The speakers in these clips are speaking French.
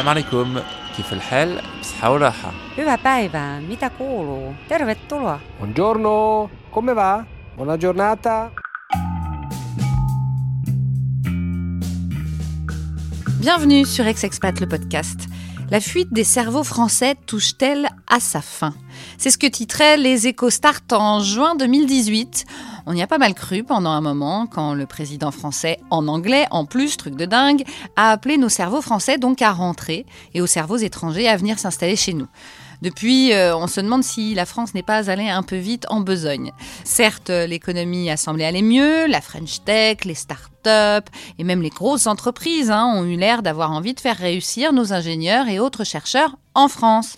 السلام عليكم كيف الحال بصحة وراحة Hyvää päivää, mitä kuuluu? Tervetuloa. Buongiorno, come va? Buona giornata. Bienvenue sur Ex-Expat le podcast. La fuite des cerveaux français touche-t-elle à sa fin C'est ce que titraient les EcoStart en juin 2018. on y a pas mal cru pendant un moment quand le président français, en anglais en plus, truc de dingue, a appelé nos cerveaux français donc à rentrer et aux cerveaux étrangers à venir s'installer chez nous. Depuis, euh, on se demande si la France n'est pas allée un peu vite en besogne. Certes, l'économie a semblé aller mieux, la French Tech, les start-up et même les grosses entreprises hein, ont eu l'air d'avoir envie de faire réussir nos ingénieurs et autres chercheurs en France.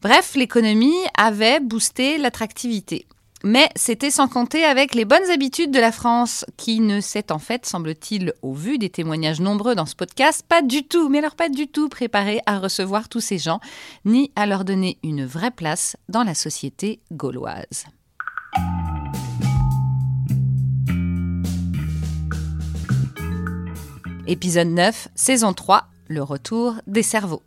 Bref, l'économie avait boosté l'attractivité. Mais c'était sans compter avec les bonnes habitudes de la France, qui ne s'est en fait, semble-t-il, au vu des témoignages nombreux dans ce podcast, pas du tout, mais alors pas du tout préparée à recevoir tous ces gens, ni à leur donner une vraie place dans la société gauloise. Épisode 9, saison 3, le retour des cerveaux.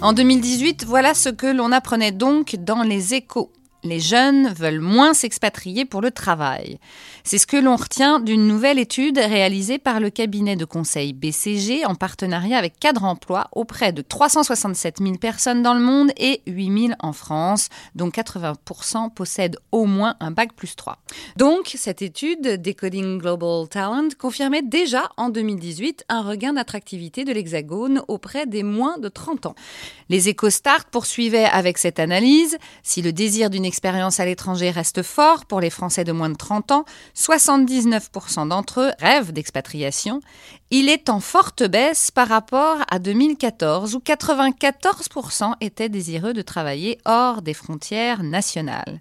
En 2018, voilà ce que l'on apprenait donc dans les échos. Les jeunes veulent moins s'expatrier pour le travail. C'est ce que l'on retient d'une nouvelle étude réalisée par le cabinet de conseil BCG en partenariat avec Cadre Emploi auprès de 367 000 personnes dans le monde et 8 000 en France, dont 80% possèdent au moins un bac plus 3. Donc, cette étude, Decoding Global Talent, confirmait déjà en 2018 un regain d'attractivité de l'Hexagone auprès des moins de 30 ans. Les EcoStart poursuivaient avec cette analyse. Si le désir d'une expérience à l'étranger reste fort pour les Français de moins de 30 ans, 79% d'entre eux rêvent d'expatriation. Il est en forte baisse par rapport à 2014 où 94% étaient désireux de travailler hors des frontières nationales.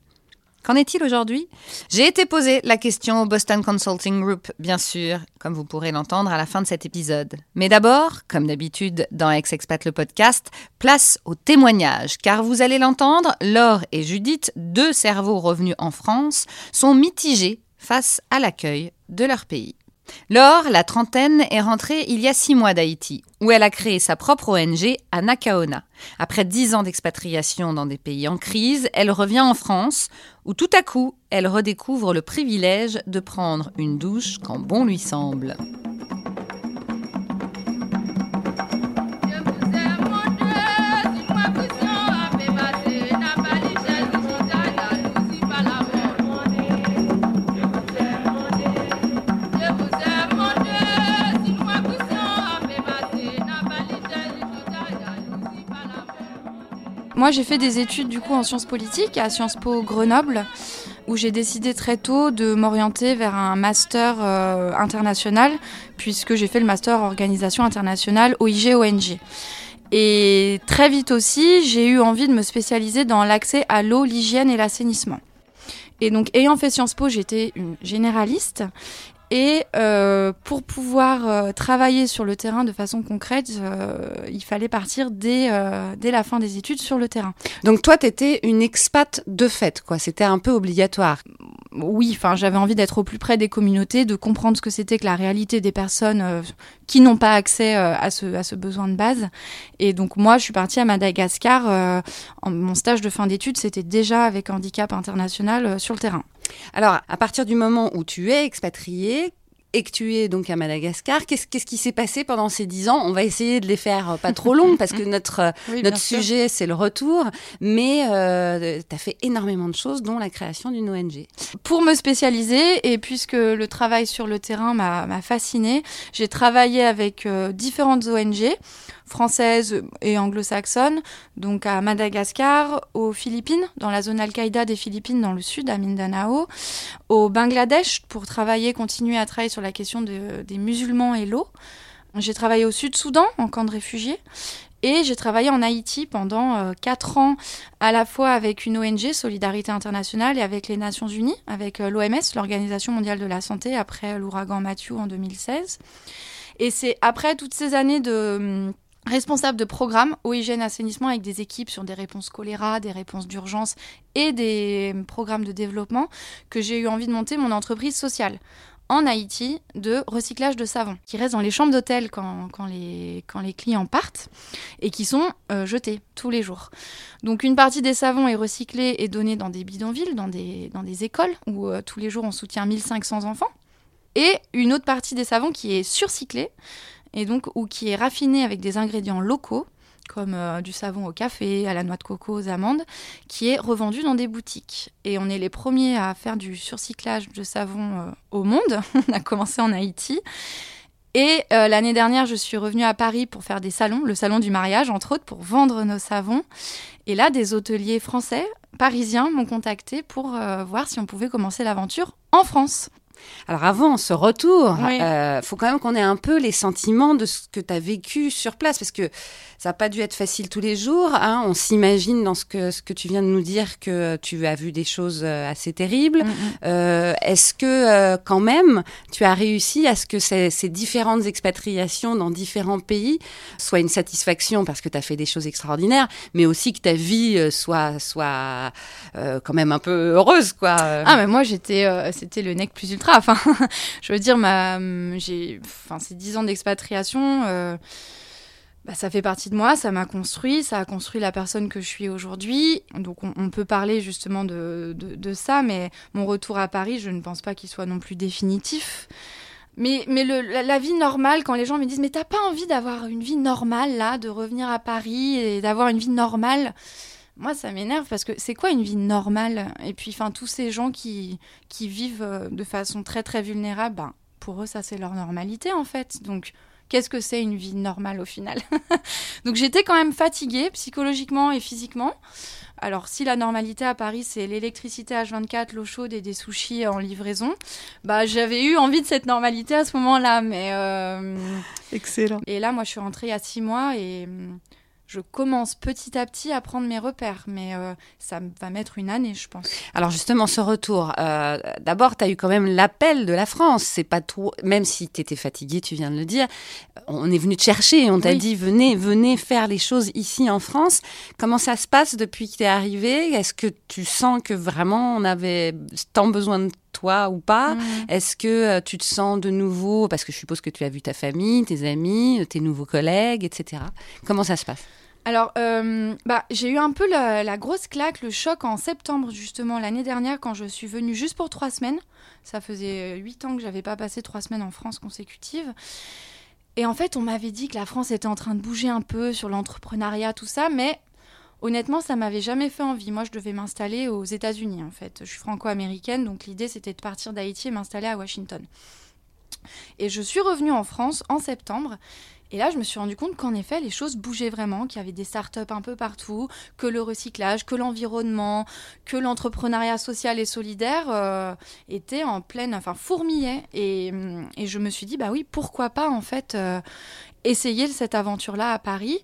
Qu'en est-il aujourd'hui? J'ai été posé la question au Boston Consulting Group, bien sûr, comme vous pourrez l'entendre à la fin de cet épisode. Mais d'abord, comme d'habitude dans Ex-Expat le podcast, place au témoignage, car vous allez l'entendre, Laure et Judith, deux cerveaux revenus en France, sont mitigés face à l'accueil de leur pays. Laure, la trentaine, est rentrée il y a six mois d'Haïti, où elle a créé sa propre ONG à Nakaona. Après dix ans d'expatriation dans des pays en crise, elle revient en France, où tout à coup, elle redécouvre le privilège de prendre une douche quand bon lui semble. Moi, j'ai fait des études du coup en sciences politiques à Sciences Po Grenoble, où j'ai décidé très tôt de m'orienter vers un master euh, international, puisque j'ai fait le master organisation internationale OIG-ONG. Et très vite aussi, j'ai eu envie de me spécialiser dans l'accès à l'eau, l'hygiène et l'assainissement. Et donc, ayant fait Sciences Po, j'étais une généraliste. Et euh, pour pouvoir euh, travailler sur le terrain de façon concrète, euh, il fallait partir dès, dès la fin des études sur le terrain. Donc toi, tu étais une expat de fait, quoi. C'était un peu obligatoire. Oui, enfin, j'avais envie d'être au plus près des communautés, de comprendre ce que c'était que la réalité des personnes qui n'ont pas accès à, ce, à ce besoin de base. Et donc moi, je suis partie à Madagascar. en, mon stage de fin d'études, c'était déjà avec Handicap International sur le terrain. Alors, à partir du moment où tu es expatrié et que tu es donc à Madagascar, qu'est-ce qui s'est passé pendant ces dix ans? On va essayer de les faire euh, pas trop longues parce que notre, euh, Oui, notre sujet, c'est le retour. Mais euh, tu as fait énormément de choses, dont la création d'une ONG. Pour me spécialiser, et puisque le travail sur le terrain m'a m'a fascinée, j'ai travaillé avec euh, différentes ONG françaises et anglo-saxonnes, donc à Madagascar, aux Philippines, dans la zone Al-Qaïda des Philippines, dans le sud, à Mindanao, au Bangladesh, pour travailler, continuer à travailler sur la question de- des musulmans et l'eau. J'ai travaillé au Sud-Soudan, en camp de réfugiés. Et j'ai travaillé en Haïti pendant euh, quatre ans, à la fois avec une ONG, Solidarité Internationale, et avec les Nations Unies, avec euh, l'OMS, l'Organisation Mondiale de la Santé, après l'ouragan Matthew en 2016. Et c'est après toutes ces années de hum, responsable de programme eau, hygiène, assainissement avec des équipes sur des réponses choléra, des réponses d'urgence et des hum, programmes de développement que j'ai eu envie de monter mon entreprise sociale en Haïti de recyclage de savon qui restent dans les chambres d'hôtel quand, quand, les, quand les clients partent et qui sont euh, jetés tous les jours. Donc une partie des savons est recyclée et donnée dans des bidonvilles, dans des, dans des écoles où euh, tous les jours on soutient 1500 enfants. Et une autre partie des savons qui est surcyclée et donc ou qui est raffinée avec des ingrédients locaux comme euh, du savon au café, à la noix de coco, aux amandes, qui est revendu dans des boutiques. Et on est les premiers à faire du surcyclage de savon euh, au monde. on a commencé en Haïti. Et euh, l'année dernière, je suis revenue à Paris pour faire des salons, le salon du mariage, entre autres, pour vendre nos savons. Et là, des hôteliers français, parisiens, m'ont contacté pour voir si on pouvait commencer l'aventure en France. Alors avant ce retour, il Oui. faut quand même qu'on ait un peu les sentiments de ce que tu as vécu sur place, parce que ça n'a pas dû être facile tous les jours. hein. On s'imagine dans ce que, ce que tu viens de nous dire que tu as vu des choses euh, assez terribles. Euh, Est-ce que euh, quand même tu as réussi à ce que ces, ces différentes expatriations dans différents pays soient une satisfaction parce que tu as fait des choses extraordinaires, mais aussi que ta vie euh, soit, soit euh, quand même un peu heureuse, quoi? Ah mais moi j'étais euh, c'était le nec plus ultra enfin je veux dire j'ai enfin ces dix ans d'expatriation euh, bah, ça fait partie de moi, ça m'a construit, ça a construit la personne que je suis aujourd'hui. Donc on, peut parler justement de, ça, mais mon retour à Paris, je ne pense pas qu'il soit non plus définitif. Mais, mais la, la vie normale, quand les gens me disent Mais t'as pas envie d'avoir une vie normale là, de revenir à Paris et d'avoir une vie normale moi, ça m'énerve parce que c'est quoi une vie normale? Et puis, enfin, tous ces gens qui, qui vivent euh, de façon très très vulnérable, ben, pour eux, ça c'est leur normalité en fait. Donc, qu'est-ce que c'est une vie normale au final? Donc, j'étais quand même fatiguée psychologiquement et physiquement. Alors, si la normalité à Paris, c'est l'électricité H24, l'eau chaude et des sushis en livraison, bah, j'avais eu envie de cette normalité à ce moment-là. Mais euh, Excellent. et là, moi, je suis rentrée il y a six mois et hum, je commence petit à petit à prendre mes repères. Mais euh, ça va mettre une année, je pense. Alors justement, ce retour, euh, d'abord, tu as eu quand même l'appel de la France. C'est pas trop, même si tu étais fatigué, tu viens de le dire, on est venu te chercher, on t'a Oui. dit venez, venez faire les choses ici en France. Comment ça se passe depuis que tu es arrivé Est-ce que tu sens que vraiment on avait tant besoin de toi ou pas Mhm. Est-ce que euh, tu te sens de nouveau, parce que je suppose que tu as vu ta famille, tes amis, tes nouveaux collègues, etc. Comment ça se passe? Alors, euh, bah, j'ai eu un peu la, la grosse claque, le choc en septembre, justement, l'année dernière, quand je suis venue juste pour trois semaines. Ça faisait euh, huit ans que j'avais pas passé trois semaines en France consécutives. Et en fait, on m'avait dit que la France était en train de bouger un peu sur l'entrepreneuriat, tout ça, mais honnêtement, ça m'avait jamais fait envie. Moi, je devais m'installer aux États-Unis, en fait. Je suis franco-américaine, donc l'idée, c'était de partir d'Haïti et m'installer à Washington. Et je suis revenue en France en septembre. Et là, je me suis rendu compte qu'en effet, les choses bougeaient vraiment, qu'il y avait des startups un peu partout, que le recyclage, que l'environnement, que l'entrepreneuriat social et solidaire euh, étaient en pleine, enfin, hum, et je me suis dit, bah oui, pourquoi pas, en fait, euh, essayer cette aventure-là à Paris.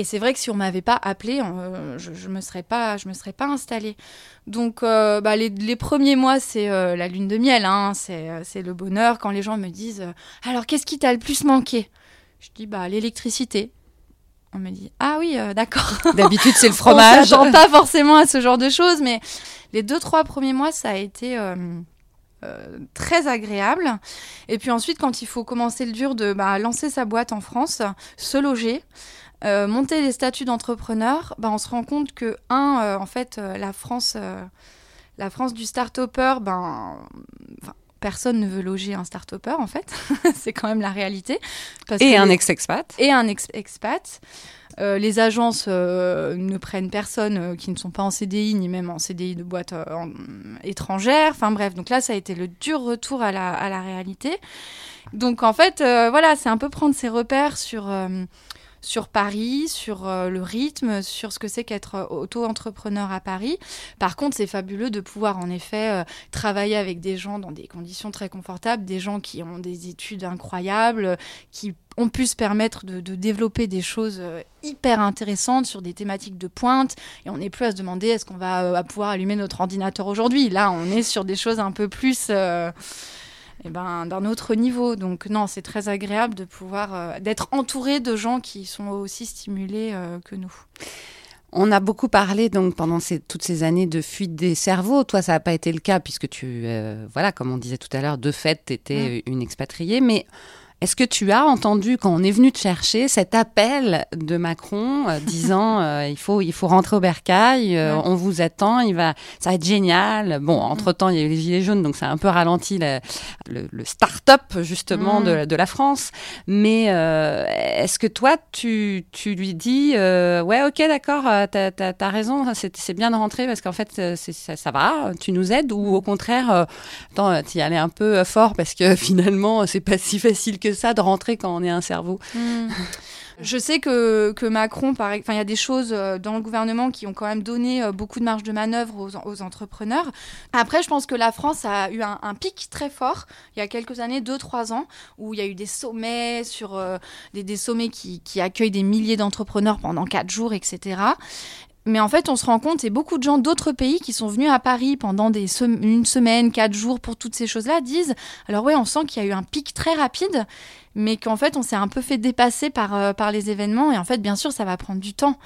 Et c'est vrai que si on m'avait pas appelé, euh, je, je me serais pas, je me serais pas installée. Donc, euh, bah, les, les premiers mois, c'est euh, la lune de miel, hein, c'est le bonheur quand les gens me disent, alors qu'est-ce qui t'a le plus manqué? Je dis bah l'électricité. On me dit ah oui, d'accord. D'habitude, c'est le On fromage. s'attend pas forcément à ce genre de choses, mais les deux trois premiers mois, ça a été euh, très agréable. Et puis ensuite, quand il faut commencer le dur de bah, lancer sa boîte en France, se loger. Euh, monter les statuts d'entrepreneur, bah, on se rend compte que un, euh, en fait, euh, la France, la France du start-upper, ben, personne ne veut loger un start-upper en fait, c'est quand même la réalité. Parce Et que un les- ex-expat. et un ex- expat. Euh, les agences ne prennent personne qui ne sont pas en CDI ni même en CDI de boîte en- étrangère. Enfin bref, donc là ça a été le dur retour à la, à la réalité. Donc en fait, voilà, c'est un peu prendre ses repères sur, sur Paris, sur euh, le rythme, sur ce que c'est qu'être euh, auto-entrepreneur à Paris. Par contre, c'est fabuleux de pouvoir en effet euh, travailler avec des gens dans des conditions très confortables, des gens qui ont des études incroyables, qui ont pu se permettre de, développer des choses hyper intéressantes sur des thématiques de pointe. Et on n'est plus à se demander est-ce qu'on va pouvoir allumer notre ordinateur aujourd'hui? Là, on est sur des choses un peu plus eh ben, d'un autre niveau. Donc non, c'est très agréable de pouvoir euh, d'être entouré de gens qui sont aussi stimulés euh, que nous. On a beaucoup parlé donc pendant ces, toutes ces années de fuite des cerveaux. Toi, ça n'a pas été le cas puisque tu, euh, voilà, comme on disait tout à l'heure, de fait, tu étais mm. une expatriée. Mais est-ce que tu as entendu, quand on est venu te chercher, cet appel de Macron euh, disant euh, il, faut, il faut rentrer au bercail, euh, on vous attend, il va, ça va être génial Bon, mm. entre-temps, il y a eu les Gilets jaunes, donc ça a un peu ralenti le, le start-up, justement, de, mm. de, la France. Mais est-ce que toi, tu, tu lui dis ouais, ok, d'accord, t'as as, raison, c'est bien de rentrer parce qu'en fait, ça, ça, va, tu nous aides Ou au contraire, tu y allais un peu fort parce que finalement, c'est pas si facile que ça de rentrer quand on est un cerveau. Hmm. Je sais que, que Macron, il y a des choses euh, dans le gouvernement qui ont quand même donné euh, beaucoup de marge de manœuvre aux, entrepreneurs. Après, je pense que la France a eu un, pic très fort il y a quelques années, deux, trois ans, où il y a eu des sommets sur euh, des, des, sommets qui, qui accueillent des milliers d'entrepreneurs pendant quatre jours, etc. Mais en fait, on se rend compte, et beaucoup de gens d'autres pays qui sont venus à Paris pendant une semaine, quatre jours pour toutes ces choses-là, disent alors oui, on sent qu'il y a eu un pic très rapide, mais qu'en fait, on s'est un peu fait dépasser par, euh, par les événements. Et en fait, bien sûr, ça va prendre du temps.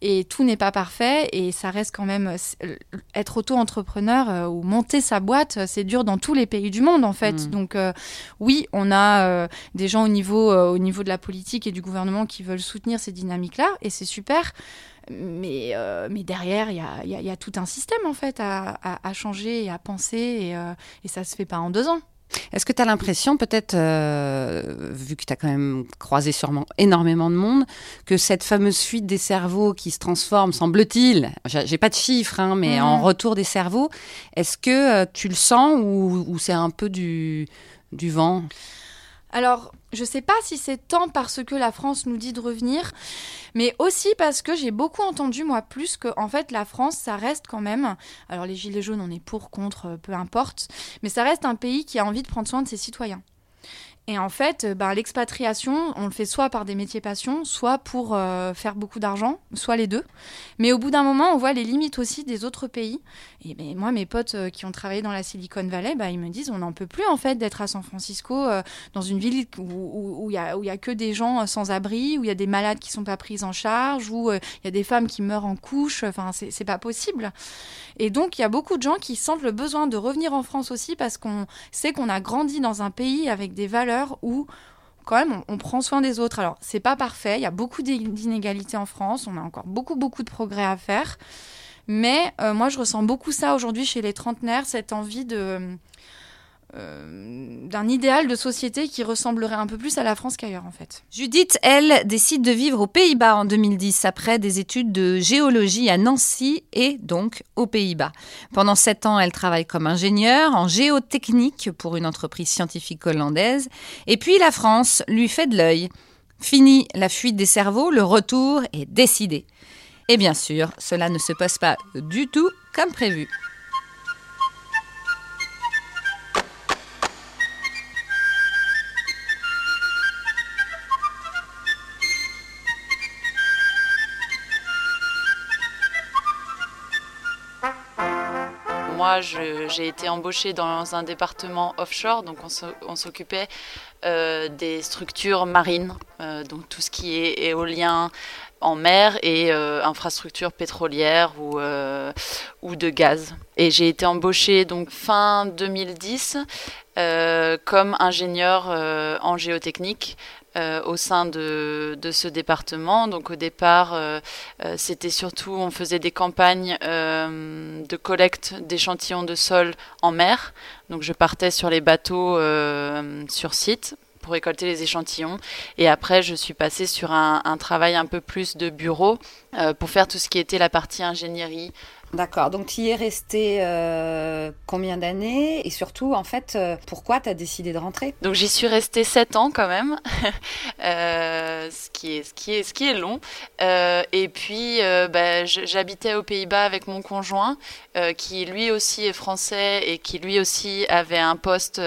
Et tout n'est pas parfait. Et ça reste quand même. Euh, être auto-entrepreneur euh, ou monter sa boîte, c'est dur dans tous les pays du monde, en fait. Mm. Donc, oui, on a des gens au niveau, au niveau de la politique et du gouvernement qui veulent soutenir ces dynamiques-là. Et c'est super. Mais, euh, mais derrière, il y a, y a, tout un système en fait à, à, changer et à penser et, euh, et ça se fait pas en deux ans. Est-ce que tu as l'impression, peut-être, euh, vu que tu as quand même croisé sûrement énormément de monde, que cette fameuse fuite des cerveaux qui se transforme, semble-t-il, j'ai pas de chiffres, hein, mais en retour des cerveaux, est-ce que tu le sens ou, ou c'est un peu du, du vent? Alors, je ne sais pas si c'est tant parce que la France nous dit de revenir, mais aussi parce que j'ai beaucoup entendu, moi, plus que, en fait, la France, ça reste quand même. Alors, les Gilets jaunes, on est pour, contre, euh, peu importe, mais ça reste un pays qui a envie de prendre soin de ses citoyens. Et en fait, bah, l'expatriation, on le fait soit par des métiers passion, soit pour euh, faire beaucoup d'argent, soit les deux. Mais au bout d'un moment, on voit les limites aussi des autres pays. Et ben, moi, mes potes euh, qui ont travaillé dans la Silicon Valley, bah, ils me disent on n'en peut plus en fait d'être à San Francisco, dans une ville où il n'y a, a, que des gens sans abri, où il y a des malades qui sont pas pris en charge, où il y a des femmes qui meurent en couche. Enfin, c'est pas possible. Et donc, il y a beaucoup de gens qui sentent le besoin de revenir en France aussi parce qu'on sait qu'on a grandi dans un pays avec des valeurs où quand même on, prend soin des autres. Alors, c'est pas parfait, il y a beaucoup d'inégalités en France, on a encore beaucoup, beaucoup de progrès à faire. Mais euh, moi, je ressens beaucoup ça aujourd'hui chez les trentenaires, cette envie de d'un idéal de société qui ressemblerait un peu plus à la France qu'ailleurs en fait. Judith, elle, décide de vivre aux Pays-Bas en 2010 après des études de géologie à Nancy et donc aux Pays-Bas. Pendant sept ans, elle travaille comme ingénieure en géotechnique pour une entreprise scientifique hollandaise. Et puis la France lui fait de l'œil. Fini la fuite des cerveaux, le retour est décidé. Et bien sûr, cela ne se passe pas du tout comme prévu. J'ai été embauchée dans un département offshore, donc on s'occupait euh, des structures marines, euh, donc tout ce qui est éolien en mer et euh, infrastructures pétrolières ou, ou de gaz. Et j'ai été embauchée donc fin 2010 comme ingénieur en géotechnique euh, au sein de, de, ce département. Donc au départ, euh, euh, c'était surtout, on faisait des campagnes de collecte d'échantillons de sol en mer. Donc je partais sur les bateaux sur site pour récolter les échantillons. Et après, je suis passée sur un, un travail un peu plus de bureau pour faire tout ce qui était la partie ingénierie, D'accord. Donc, tu y es resté euh, combien d'années? Et surtout, en fait, euh, pourquoi tu as décidé de rentrer? Donc, j'y suis restée sept ans quand même, euh, ce, qui est, long. et puis, bah, j'habitais aux Pays-Bas avec mon conjoint, qui lui aussi est français et qui lui aussi avait un poste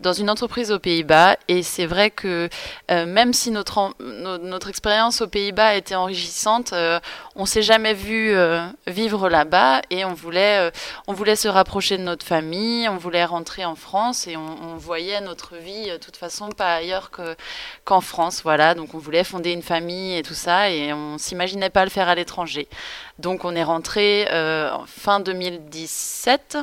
dans une entreprise aux Pays-Bas. Et c'est vrai que même si notre, notre expérience aux Pays-Bas était enrichissante, on s'est jamais vu vivre là là-bas et on voulait, on voulait se rapprocher de notre famille, on voulait rentrer en France et on, voyait notre vie de toute façon pas ailleurs qu'en France. Voilà, donc on voulait fonder une famille et tout ça et on s'imaginait pas le faire à l'étranger. Donc on est rentré fin 2017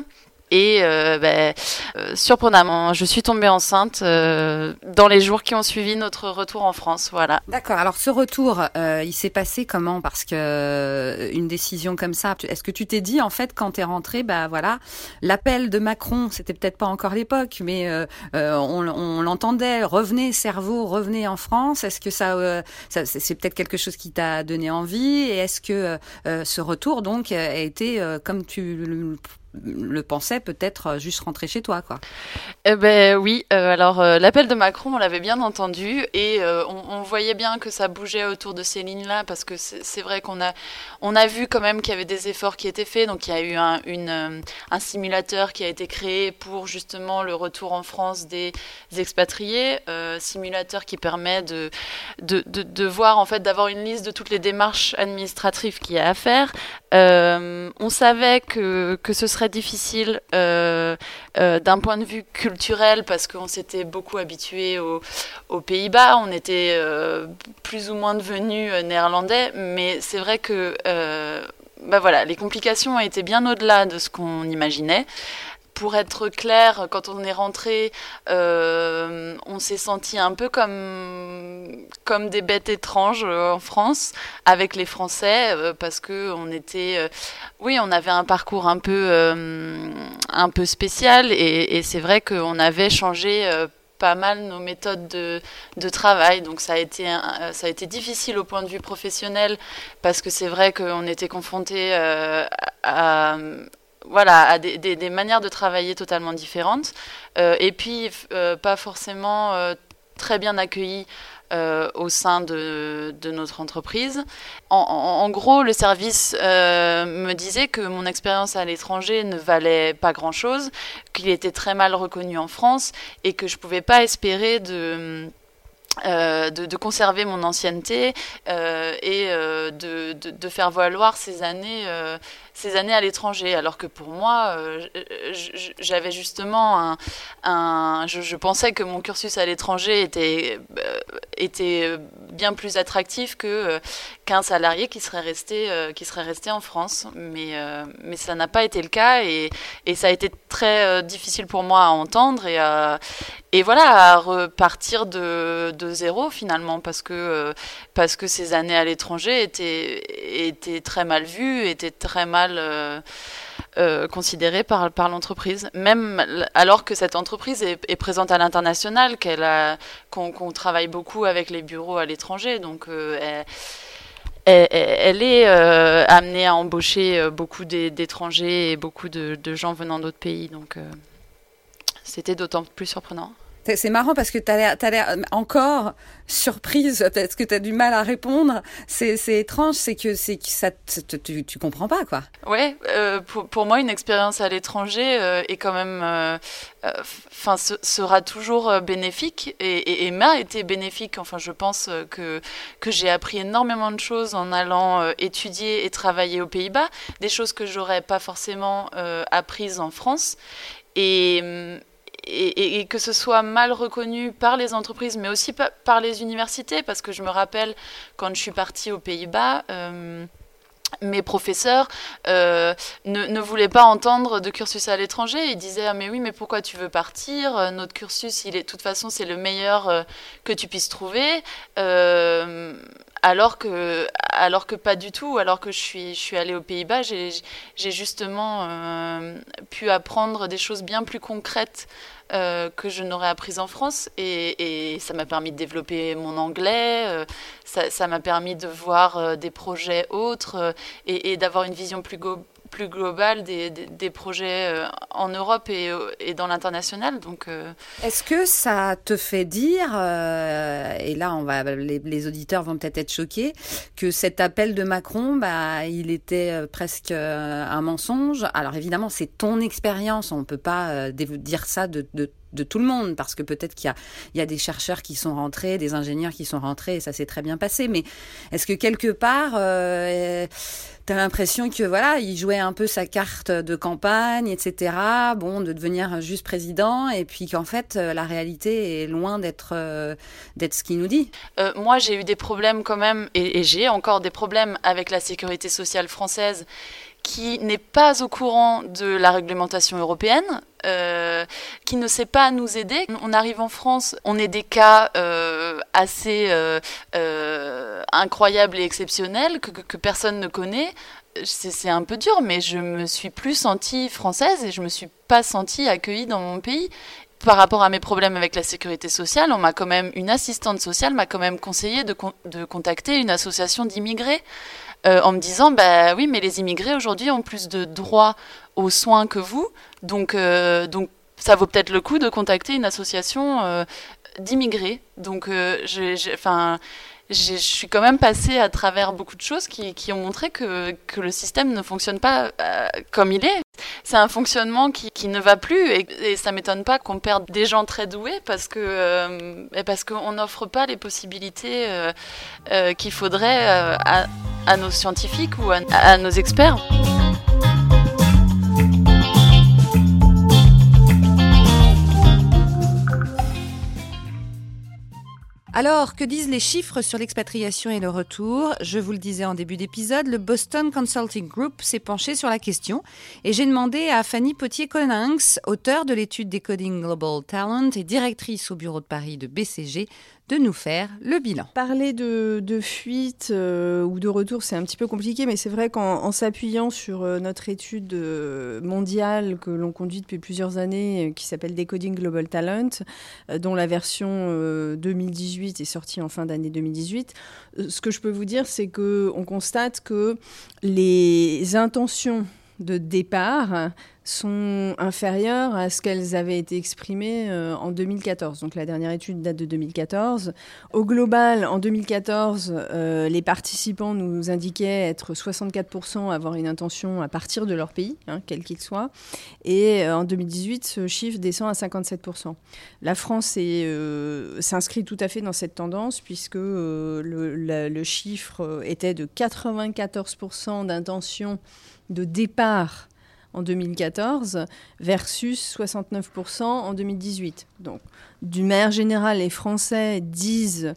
et euh, ben, euh, surprenamment, je suis tombée enceinte euh, dans les jours qui ont suivi notre retour en France. Voilà. D'accord. Alors ce retour, il s'est passé comment? Parce que une décision comme ça, est-ce que tu t'es dit en fait quand tu es rentrée, bah voilà, l'appel de Macron, c'était peut-être pas encore l'époque, mais on, on l'entendait, revenez cerveau, revenez en France. Est-ce que ça, ça c'est peut-être quelque chose qui t'a donné envie? Et est-ce que ce retour donc a été comme tu le le pensais peut-être euh, juste rentrer chez toi, quoi. Eh ben oui. Euh, alors euh, l'appel de Macron, on l'avait bien entendu et on, voyait bien que ça bougeait autour de ces lignes-là parce que c'est vrai qu'on a on a vu quand même qu'il y avait des efforts qui étaient faits. Donc il y a eu un simulateur qui a été créé pour justement le retour en France des, expatriés, simulateur qui permet de de, de, voir en fait d'avoir une liste de toutes les démarches administratives qu'il y a à faire. on savait que que ce serait difficile euh, euh, d'un point de vue culturel parce qu'on s'était beaucoup habitué aux, Pays-Bas, on était euh, plus ou moins devenus néerlandais, mais c'est vrai que bah voilà, les complications étaient bien au-delà de ce qu'on imaginait pour être clair, quand on est rentré, euh, on s'est senti un peu comme, comme des bêtes étranges euh, en France, avec les Français, euh, parce que on était, oui, on avait un parcours un peu, un peu spécial, et, c'est vrai qu'on avait changé pas mal nos méthodes de, de, travail. Donc ça a, été ça a été difficile au point de vue professionnel parce que c'est vrai qu'on était confronté à, voilà, à des, manières de travailler totalement différentes, euh, et puis euh, pas forcément euh, très bien accueillis au sein de, notre entreprise. En, gros, le service me disait que mon expérience à l'étranger ne valait pas grand-chose, qu'il était très mal reconnu en France, et que je ne pouvais pas espérer de... conserver mon ancienneté et de, faire valoir ces années ces années à l'étranger, alors que pour moi, euh, j'avais justement un, je, pensais que mon cursus à l'étranger était euh, était bien plus attractif que euh, qu'un salarié qui serait resté qui serait resté en France, mais mais ça n'a pas été le cas et, et ça a été très difficile pour moi à entendre et à, et voilà à repartir de, de zéro finalement parce que parce que ces années à l'étranger étaient étaient très mal vues, étaient très mal euh, euh, considérée par, l'entreprise, même alors que cette entreprise est, présente à l'international, qu'elle qu'on, travaille beaucoup avec les bureaux à l'étranger, donc euh, elle, est amenée à embaucher beaucoup d'étrangers et beaucoup de, gens venant d'autres pays, donc c'était d'autant plus surprenant. C'est marrant parce que tu as l'air encore surprise, peut-être que tu as du mal à répondre. C'est étrange, c'est que, tu, tu comprends pas, quoi. Ouais, euh, pour, moi, une expérience à l'étranger euh, est quand même. Euh, enfin, sera toujours bénéfique et, m'a été bénéfique. Enfin, je pense que, que j'ai appris énormément de choses en allant étudier et travailler aux Pays-Bas, des choses que j'aurais pas forcément apprises en France. Et et, que ce soit mal reconnu par les entreprises, mais aussi par les universités, parce que je me rappelle quand je suis partie aux Pays-Bas, euh, mes professeurs euh, ne, ne, voulaient pas entendre de cursus à l'étranger. Ils disaient ah, mais oui mais pourquoi tu veux partir? Notre cursus il est de toute façon c'est le meilleur euh, que tu puisses trouver. Alors que alors que pas du tout. Alors que je suis je suis allée aux Pays-Bas, j'ai justement pu apprendre des choses bien plus concrètes euh, que je n'aurais appris en France. Et, ça m'a permis de développer mon anglais, euh, ça m'a permis de voir euh, des projets autres et, d'avoir une vision plus, plus globale des, des, projets en Europe et, et dans l'international. Donc, est-ce que ça te fait dire, et là on va, les, auditeurs vont peut-être être choqués, que cet appel de Macron, bah, il était presque un mensonge? Alors évidemment, c'est ton expérience, on ne peut pas dire ça de, de tout le monde, parce que peut-être qu'il y y a des chercheurs qui sont rentrés, des ingénieurs qui sont rentrés, et ça s'est très bien passé. Mais est-ce que quelque part, euh, tu as l'impression que voilà, il jouait un peu sa carte de campagne, etc. Bon, de devenir juste président, et puis qu'en fait, euh, la réalité est loin d'être euh, d'être ce qu'il nous dit. Euh, moi, j'ai eu des problèmes quand même, et j'ai encore des problèmes avec la sécurité sociale française qui n'est pas au courant de la réglementation européenne, euh, qui ne sait pas nous aider. On arrive en France, on est des cas euh, assez euh, incroyables et exceptionnels que, personne ne connaît. C'est un peu dur, mais je me suis plus sentie française et je me suis pas sentie accueillie dans mon pays par rapport à mes problèmes avec la sécurité sociale, on m'a quand même une assistante sociale m'a quand même conseillé de, con de contacter une association d'immigrés euh, en me disant bah oui mais les immigrés aujourd'hui ont plus de droits aux soins que vous. Donc euh, ça vaut peut-être le coup de contacter une association euh, d'immigrés. Donc enfin je suis quand même passée à travers beaucoup de choses qui, ont montré que, le système ne fonctionne pas euh, comme il est. C'est un fonctionnement qui, ne va plus et, et ça m'étonne pas qu'on perde des gens très doués parce que euh, parce qu'on n'offre pas les possibilités euh, qu'il faudrait à, nos scientifiques ou à nos experts. Alors, que disent les chiffres sur l'expatriation et le retour? Je vous le disais en début d'épisode, le Boston Consulting Group s'est penché sur la question et j'ai demandé à Fanny Potier-Coninx, auteure de l'étude Decoding Global Talent et directrice au bureau de Paris de BCG, de nous faire le bilan. Parler de, fuite euh, ou de retour, c'est un petit peu compliqué, mais c'est vrai qu'en s'appuyant sur euh, notre étude euh, mondiale que l'on conduit depuis plusieurs années, qui s'appelle Decoding Global Talent, dont la version 2018 est sortie en fin d'année 2018, ce que je peux vous dire, c'est qu'on constate que les intentions de départ sont inférieures à ce qu'elles avaient été exprimées euh, en 2014. Donc la dernière étude date de 2014. Au global, en 2014, euh, les participants nous indiquaient être 64% avoir une intention à partir de leur pays, hein, quel qu'il soit. Et euh, en 2018, ce chiffre descend à 57%. La France s'inscrit tout à fait dans cette tendance puisque le, le chiffre était de 94% d'intention de départ en 2014 versus 69% en 2018. Donc, d'une manière générale, les Français disent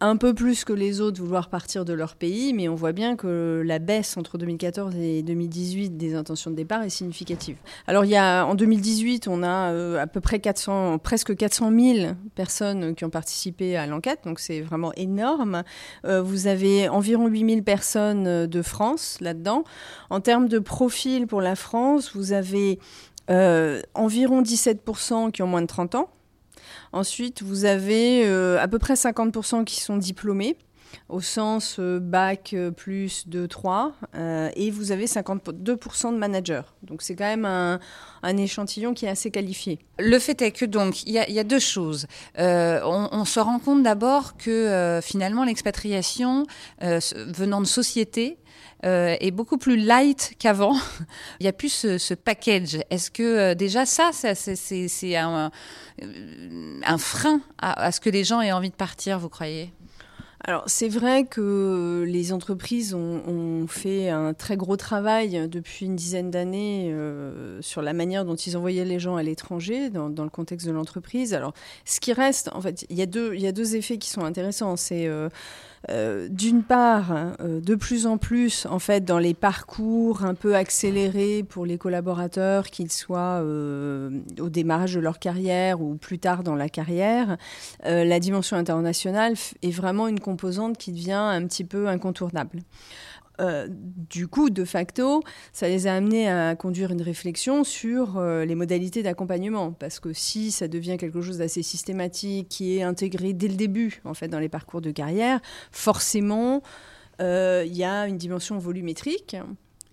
un peu plus que les autres vouloir partir de leur pays, mais on voit bien que la baisse entre 2014 et 2018 des intentions de départ est significative. Alors il y a en 2018, on a euh, à peu près 400, presque 400 000 personnes qui ont participé à l'enquête, donc c'est vraiment énorme. Euh, vous avez environ 8 000 personnes de France là-dedans. En termes de profil pour la France, vous avez euh, environ 17% qui ont moins de 30 ans. Ensuite, vous avez euh, à peu près 50% qui sont diplômés au sens euh, bac plus 2, 3, euh, et vous avez 52% de managers. Donc c'est quand même un, échantillon qui est assez qualifié. Le fait est que donc il y, a deux choses. Euh, on, se rend compte d'abord que euh, finalement l'expatriation venant de sociétés euh, est beaucoup plus light qu'avant. Il n'y a plus ce, package. Est-ce que euh, déjà ça, c'est un, un, frein à, ce que les gens aient envie de partir, vous croyez? Alors c'est vrai que les entreprises ont, fait un très gros travail depuis une dizaine d'années euh, sur la manière dont ils envoyaient les gens à l'étranger dans, le contexte de l'entreprise. Alors ce qui reste, en fait, il y a deux, effets qui sont intéressants. C'est euh, euh, d'une part, euh, de plus en plus, en fait, dans les parcours un peu accélérés pour les collaborateurs, qu'ils soient euh, au démarrage de leur carrière ou plus tard dans la carrière, la dimension internationale est vraiment une composante qui devient un petit peu incontournable. Euh, du coup, de facto, ça les a amenés à conduire une réflexion sur euh, les modalités d'accompagnement. Parce que si ça devient quelque chose d'assez systématique, qui est intégré dès le début, en fait, dans les parcours de carrière, forcément, il euh, y a une dimension volumétrique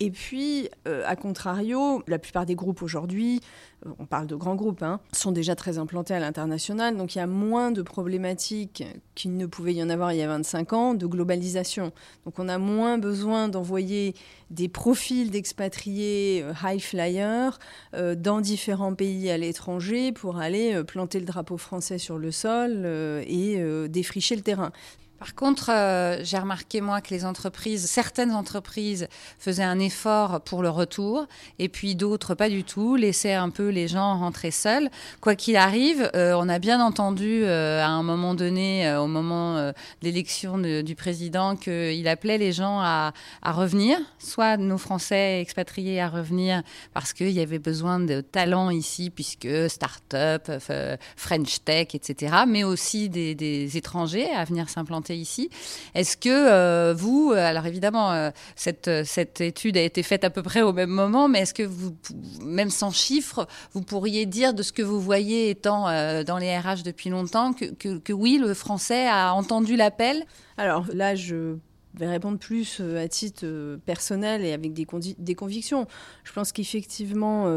Et puis, euh, à contrario, la plupart des groupes aujourd'hui, euh, on parle de grands groupes, hein, sont déjà très implantés à l'international, donc il y a moins de problématiques qu'il ne pouvait y en avoir il y a 25 ans de globalisation. Donc on a moins besoin d'envoyer des profils d'expatriés euh, high flyers dans différents pays à l'étranger pour aller planter le drapeau français sur le sol et défricher le terrain. Par contre, euh, j'ai remarqué moi que les entreprises, certaines entreprises faisaient un effort pour le retour, et puis d'autres pas du tout, laissaient un peu les gens rentrer seuls. Quoi qu'il arrive, euh, on a bien entendu euh, à un moment donné, au moment de l'élection du président, qu'il appelait les gens à, revenir, soit nos Français expatriés à revenir parce qu'il y avait besoin de talents ici, puisque start-up, French Tech, etc., mais aussi des, des étrangers à venir s'implanter ici. Est-ce que euh, vous, euh, alors évidemment, euh, cette, cette étude a été faite à peu près au même moment, mais est-ce que vous, même sans chiffres, vous pourriez dire de ce que vous voyez étant dans les RH depuis longtemps que, que, que oui, le français a entendu l'appel? Alors là, je vais répondre plus à titre personnel et avec des, des convictions. Je pense qu'effectivement,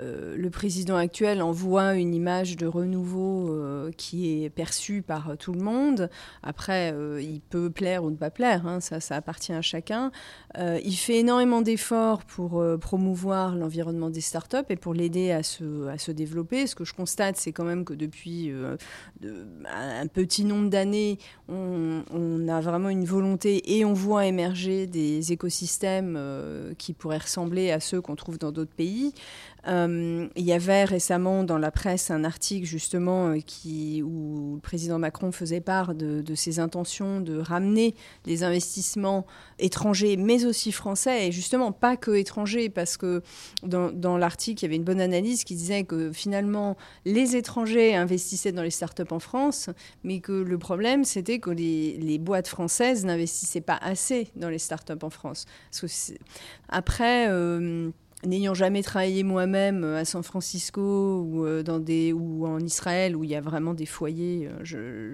euh, le président actuel envoie une image de renouveau euh, qui est perçue par tout le monde. Après, euh, il peut plaire ou ne pas plaire, hein, ça, ça appartient à chacun. il fait énormément d'efforts pour promouvoir l'environnement des startups et pour l'aider à se, à se développer. Ce que je constate, c'est quand même que depuis un petit nombre d'années, on, a vraiment une volonté et on voit émerger des écosystèmes qui pourraient ressembler à ceux qu'on trouve dans d'autres pays. Euh, il y avait récemment dans la presse un article justement euh, où le président Macron faisait part de, ses intentions de ramener les investissements étrangers, mais aussi français, et justement pas que étrangers, parce que dans, l'article, il y avait une bonne analyse qui disait que finalement, les étrangers investissaient dans les startups en France, mais que le problème, c'était que les, boîtes françaises n'investissaient pas assez dans les startups en France. après... Euh, n'ayant jamais travaillé moi-même euh, à San Francisco ou, euh, dans des, ou en Israël où il y a vraiment des foyers, euh,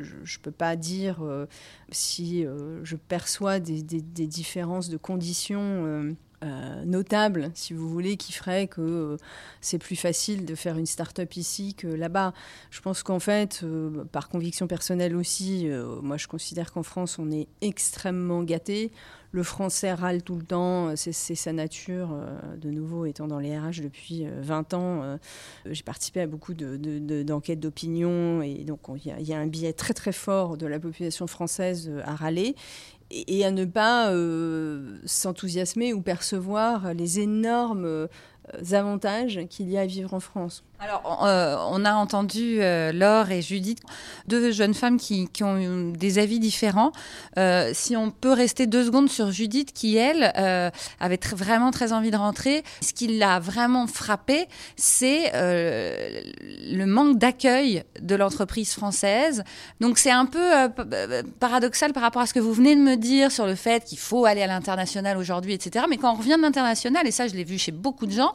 je ne peux pas dire si je perçois des, différences de conditions. notables, si vous voulez, qui feraient que c'est plus facile de faire une start-up ici que là-bas. Je pense qu'en fait, par conviction personnelle aussi, moi je considère qu'en France, on est extrêmement gâté le français râle tout le temps, c'est sa nature. Euh, de nouveau, étant dans les RH depuis 20 euh, ans, euh, j'ai participé à beaucoup d'enquêtes d'opinion et donc il y, a un biais très très fort de la population française à râler et, à ne pas s'enthousiasmer ou percevoir les énormes avantages qu'il y a à vivre en France. Alors, euh, on a entendu euh, Laure et Judith, deux jeunes femmes qui, ont eu des avis différents. Euh, si on peut rester deux secondes sur Judith, qui, elle, avait vraiment très envie de rentrer, ce qui l'a vraiment frappé, c'est le manque d'accueil de l'entreprise française. Donc, c'est un peu paradoxal par rapport à ce que vous venez de me dire sur le fait qu'il faut aller à l'international aujourd'hui, etc. Mais quand on revient de l'international, et ça, je l'ai vu chez beaucoup de gens,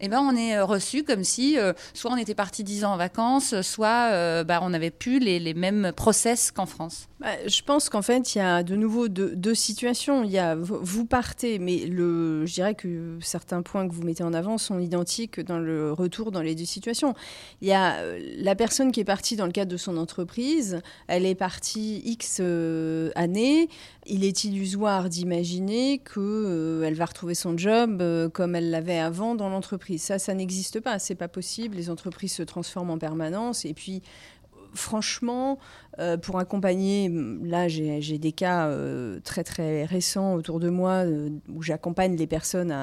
eh ben, on est euh, reçu comme si euh, soit on était parti dix ans en vacances, soit euh, bah, on n'avait plus les, mêmes process qu'en France. Bah, je pense qu'en fait, il y a de nouveau deux, situations. Il y a vous partez, mais je dirais que certains points que vous mettez en avant sont identiques dans le retour dans les deux situations. Il y a la personne qui est partie dans le cadre de son entreprise, elle est partie X années. Il est illusoire d'imaginer qu'elle elle va retrouver son job comme elle l'avait avant dans l'entreprise. Ça, ça n'existe pas, c'est pas possible. Les entreprises se transforment en permanence et puis franchement, euh, pour accompagner, là j'ai des cas euh, très très récents autour de moi euh, où j'accompagne les personnes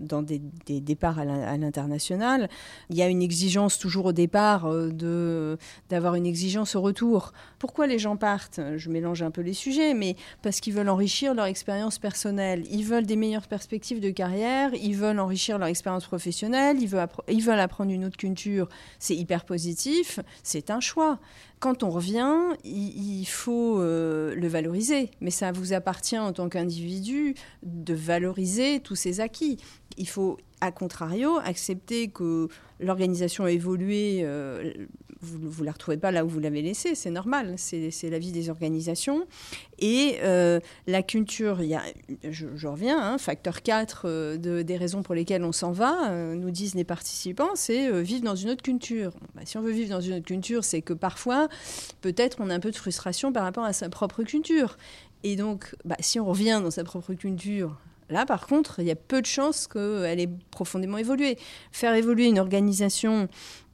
dans des, départs à l'international. Il y a une exigence toujours au départ de d'avoir une exigence au retour. Pourquoi les gens partent? Je mélange un peu les sujets, mais parce qu'ils veulent enrichir leur expérience personnelle. Ils veulent des meilleures perspectives de carrière, ils veulent enrichir leur expérience professionnelle, ils veulent apprendre une autre culture. C'est hyper positif, c'est un choix quand on revient, il, faut euh, le valoriser. Mais ça vous appartient en tant qu'individu de valoriser tous ces acquis. Il faut, à contrario, accepter que l'organisation a évolué. Euh, vous ne la retrouvez pas là où vous l'avez laissée, c'est normal, c'est la vie des organisations. Et euh, la culture, il y a, je, reviens, hein, facteur 4 euh, de, des raisons pour lesquelles on s'en va, euh, nous disent les participants, c'est vivre dans une autre culture. Bah, si on veut vivre dans une autre culture, c'est que parfois, peut-être, on a un peu de frustration par rapport à sa propre culture. Et donc, bah, si on revient dans sa propre culture, Là, par contre, il y a peu de chances qu'elle ait profondément évolué. Faire évoluer une organisation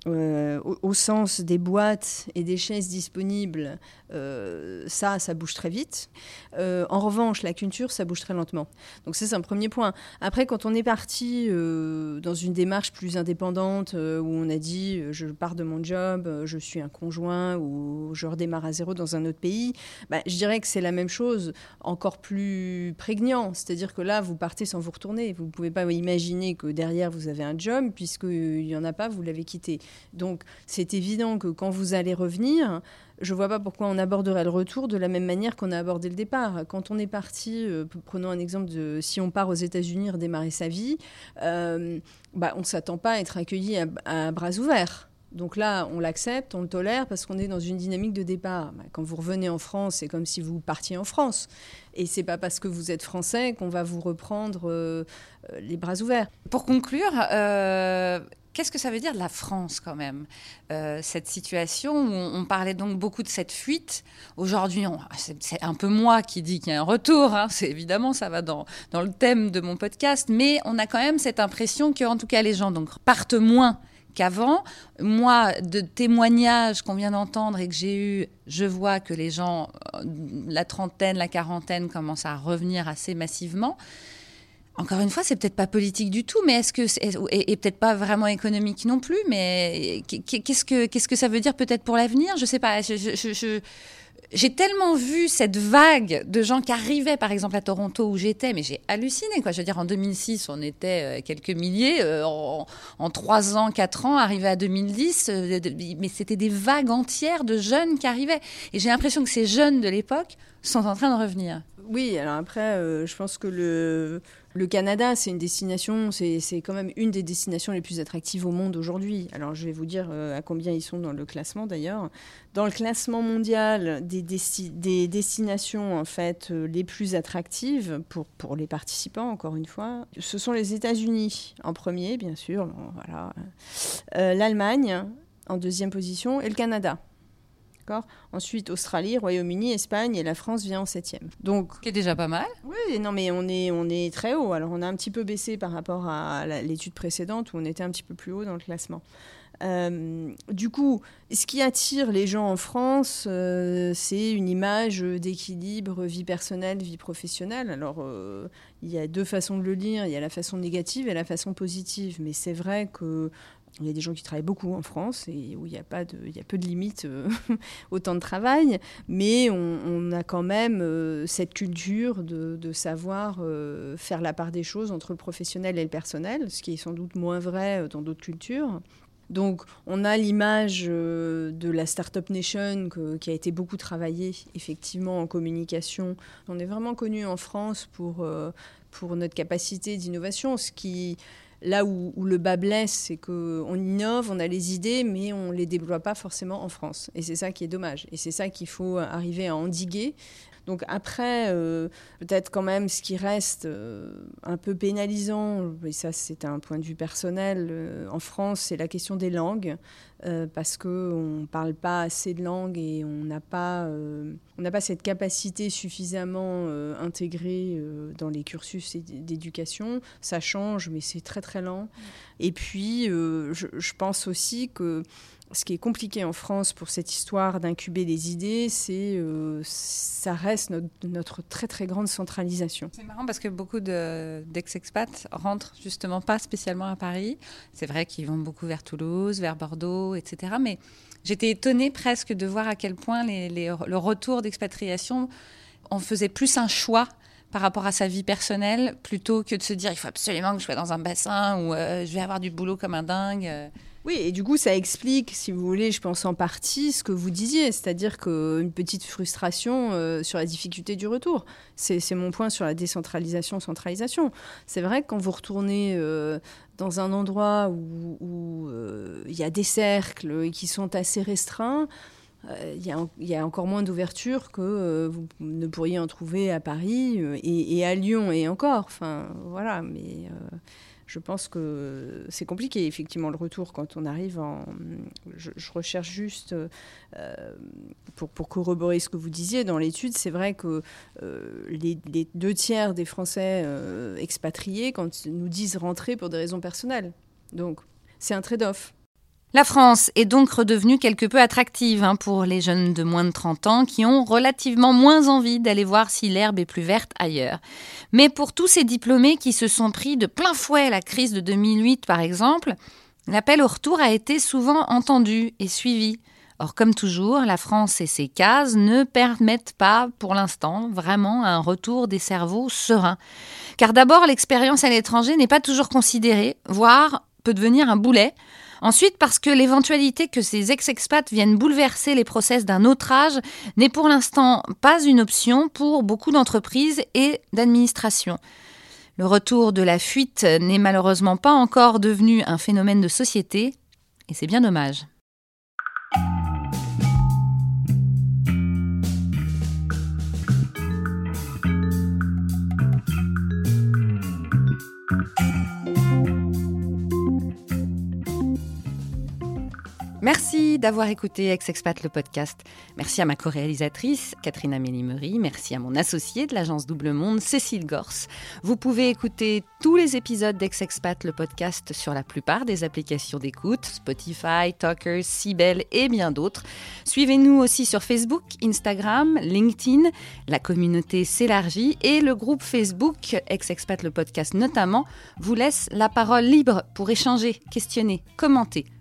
euh, au, sens des boîtes et des chaises disponibles, euh, ça, ça bouge très vite. Euh, en revanche, la culture, ça bouge très lentement. Donc c'est un premier point. Après, quand on est parti dans une démarche plus indépendante, où on a dit, je pars de mon job, je suis un conjoint, ou je redémarre à zéro dans un autre pays, bah, je dirais que c'est la même chose, encore plus prégnant. C'est-à-dire que là, vous partez sans vous retourner. Vous ne pouvez pas imaginer que derrière, vous avez un job, puisqu'il n'y en a pas, vous l'avez quitté. Donc c'est évident que quand vous allez revenir, je ne vois pas pourquoi on aborderait le retour de la même manière qu'on a abordé le départ. Quand on est parti, euh, prenons un exemple de si on part aux États-Unis redémarrer sa vie, euh, bah, on ne s'attend pas à être accueilli à, bras ouverts. Donc là, on l'accepte, on le tolère parce qu'on est dans une dynamique de départ. Bah, quand vous revenez en France, c'est comme si vous partiez en France. Et c'est pas parce que vous êtes français qu'on va vous reprendre euh, les bras ouverts. Pour conclure, Qu'est-ce que ça veut dire de la France quand même euh, Cette situation où on, parlait donc beaucoup de cette fuite. Aujourd'hui, c'est un peu moi qui dis qu'il y a un retour. Hein. C'est évidemment ça va dans, dans le thème de mon podcast, mais on a quand même cette impression que, en tout cas, les gens donc partent moins qu'avant. Moi, de témoignages qu'on vient d'entendre et que j'ai eu, je vois que les gens, euh, la trentaine, la quarantaine, commencent à revenir assez massivement. Encore une fois, c'est peut-être pas politique du tout, mais est-ce que et, peut-être pas vraiment économique non plus, mais qu'est-ce que qu'est-ce que ça veut dire peut-être pour l'avenir? Je sais pas. j'ai tellement vu cette vague de gens qui arrivaient, par exemple, à Toronto où j'étais, mais j'ai halluciné. Quoi. Je veux dire, en 2006, on était euh, quelques milliers. Euh, en, en 3 ans, 4 ans, arrivé à 2010, euh, mais c'était des vagues entières de jeunes qui arrivaient. Et j'ai l'impression que ces jeunes de l'époque sont en train de revenir. Oui, alors après, je pense que le, le Canada, c'est une destination, c'est quand même une des destinations les plus attractives au monde aujourd'hui. Alors je vais vous dire euh, à combien ils sont dans le classement d'ailleurs. Dans le classement mondial des, des destinations en fait euh, les plus attractives pour, pour les participants, encore une fois, ce sont les États-Unis en premier, bien sûr, euh, l'Allemagne en deuxième position et le Canada. Ensuite, Australie, Royaume-Uni, Espagne et la France vient en septième. Donc, qui est déjà pas mal. Oui, non, mais on est, on est très haut. Alors, on a un petit peu baissé par rapport à l'étude précédente où on était un petit peu plus haut dans le classement. Euh, du coup, ce qui attire les gens en France, euh, c'est une image d'équilibre vie personnelle, vie professionnelle. Alors, euh, il y a deux façons de le lire. Il y a la façon négative et la façon positive. Mais c'est vrai que il y a des gens qui travaillent beaucoup en France et où il y a, pas de, il peu de limites euh, au temps de travail, mais on, a quand même euh, cette culture de, de savoir euh, faire la part des choses entre le professionnel et le personnel, ce qui est sans doute moins vrai dans d'autres cultures. Donc, on a l'image de la Startup Nation qui a été beaucoup travaillée, effectivement, en communication. On est vraiment connu en France pour, pour notre capacité d'innovation, ce qui Là où, le bas blesse, c'est qu'on innove, on a les idées, mais on ne les déploie pas forcément en France. Et c'est ça qui est dommage. Et c'est ça qu'il faut arriver à endiguer. Donc après, euh, peut-être quand même ce qui reste euh, un peu pénalisant, et ça c'est un point de vue personnel, euh, en France, c'est la question des langues, parce qu'on ne parle pas assez de langues et on n'a pas, on pas cette capacité suffisamment intégrée dans les cursus d'éducation. Ça change, mais c'est très très lent. Et puis, je, pense aussi que ce qui est compliqué en France pour cette histoire d'incuber les idées, c'est euh, ça reste notre, très très grande centralisation. C'est marrant parce que beaucoup d'ex-expats rentrent justement pas spécialement à Paris. C'est vrai qu'ils vont beaucoup vers Toulouse, vers Bordeaux, etc. Mais j'étais étonnée presque de voir à quel point le retour d'expatriation, on faisait plus un choix par rapport à sa vie personnelle plutôt que de se dire il faut absolument que je sois dans un bassin où euh, je vais avoir du boulot comme un dingue. Oui, et du coup, ça explique, si vous voulez, je pense en partie ce que vous disiez, c'est-à-dire qu'une petite frustration euh, sur la difficulté du retour. C'est mon point sur la décentralisation, centralisation. C'est vrai que quand vous retournez euh, dans un endroit où euh, il y a des cercles qui sont assez restreints, il y, a encore moins d'ouverture que vous ne pourriez en trouver à Paris et, à Lyon et encore. Enfin, voilà, mais je pense que c'est compliqué, effectivement, le retour quand on arrive en. Je, recherche juste, euh, pour, corroborer ce que vous disiez, dans l'étude, c'est vrai que euh, les, deux tiers des Français euh, expatriés quand nous disent rentrer pour des raisons personnelles. Donc, c'est un trade-off. La France est donc redevenue quelque peu attractive hein, pour les jeunes de moins de 30 ans qui ont relativement moins envie d'aller voir si l'herbe est plus verte ailleurs. Mais pour tous ces diplômés qui se sont pris de plein fouet la crise de 2008 par exemple, l'appel au retour a été souvent entendu et suivi. Or, comme toujours, la France et ses cases ne permettent pas, pour l'instant, vraiment un retour des cerveaux sereins. Car d'abord, l'expérience à l'étranger n'est pas toujours considérée, voire peut devenir un boulet. Ensuite, parce que l'éventualité que ces ex-expats viennent bouleverser les process d'un autre âge n'est pour l'instant pas une option pour beaucoup d'entreprises et d'administrations. Le retour de la fuite n'est malheureusement pas encore devenu un phénomène de société, et c'est bien dommage. Merci d'avoir écouté Ex-Expat le podcast. Merci à ma co-réalisatrice, Catherine Amélie. Merci à mon associé de l'agence Double Monde, Cécile Gorse. Vous pouvez écouter tous les épisodes d'Ex-Expat le podcast sur la plupart des applications d'écoute, Spotify, Talkers, Sibel et bien d'autres. Suivez-nous aussi sur Facebook, Instagram, LinkedIn. La communauté s'élargit et le groupe Facebook, Ex-Expat le podcast notamment, vous laisse la parole libre pour échanger, questionner, commenter